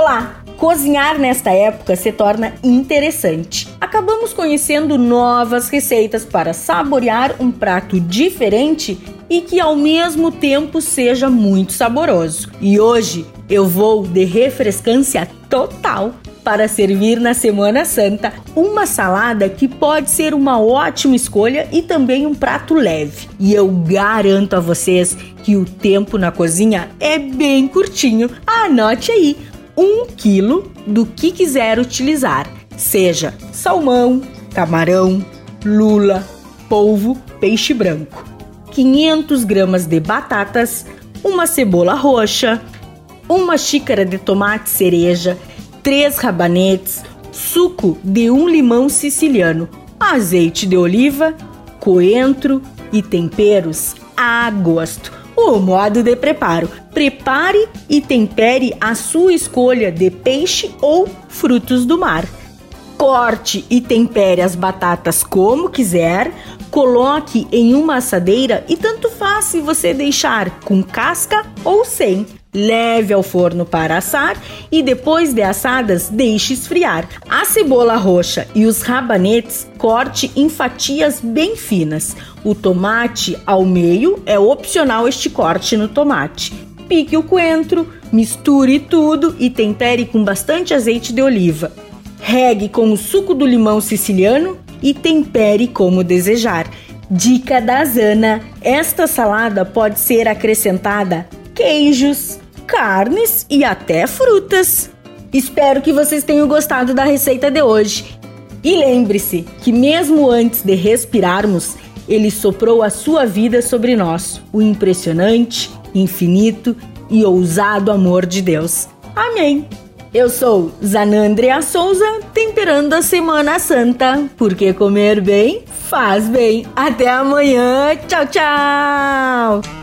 Olá! Cozinhar nesta época se torna interessante. Acabamos conhecendo novas receitas para saborear um prato diferente e que ao mesmo tempo seja muito saboroso. E hoje eu vou de refrescância total para servir na Semana Santa uma salada que pode ser uma ótima escolha e também um prato leve. E eu garanto a vocês que o tempo na cozinha é bem curtinho. Anote aí: um quilo do que quiser utilizar, seja salmão, camarão, lula, polvo, peixe branco. 500 gramas de batatas, uma cebola roxa, uma xícara de tomate cereja, três rabanetes, suco de um limão siciliano, azeite de oliva, coentro e temperos a gosto. O modo de preparo: prepare e tempere a sua escolha de peixe ou frutos do mar. Corte e tempere as batatas como quiser, coloque em uma assadeira e tanto faz se você deixar com casca ou sem. Leve ao forno para assar e depois de assadas deixe esfriar. A cebola roxa e os rabanetes corte em fatias bem finas. O tomate ao meio é opcional este corte no tomate. Pique o coentro, misture tudo e tempere com bastante azeite de oliva. Regue com o suco do limão siciliano e tempere como desejar. Dica da Zana: esta salada pode ser acrescentada queijos, carnes e até frutas. Espero que vocês tenham gostado da receita de hoje. E lembre-se que, mesmo antes de respirarmos, ele soprou a sua vida sobre nós, o impressionante, infinito e ousado amor de Deus. Amém. Eu sou Zanandria Souza, temperando a Semana Santa, porque comer bem faz bem. Até amanhã. Tchau, tchau.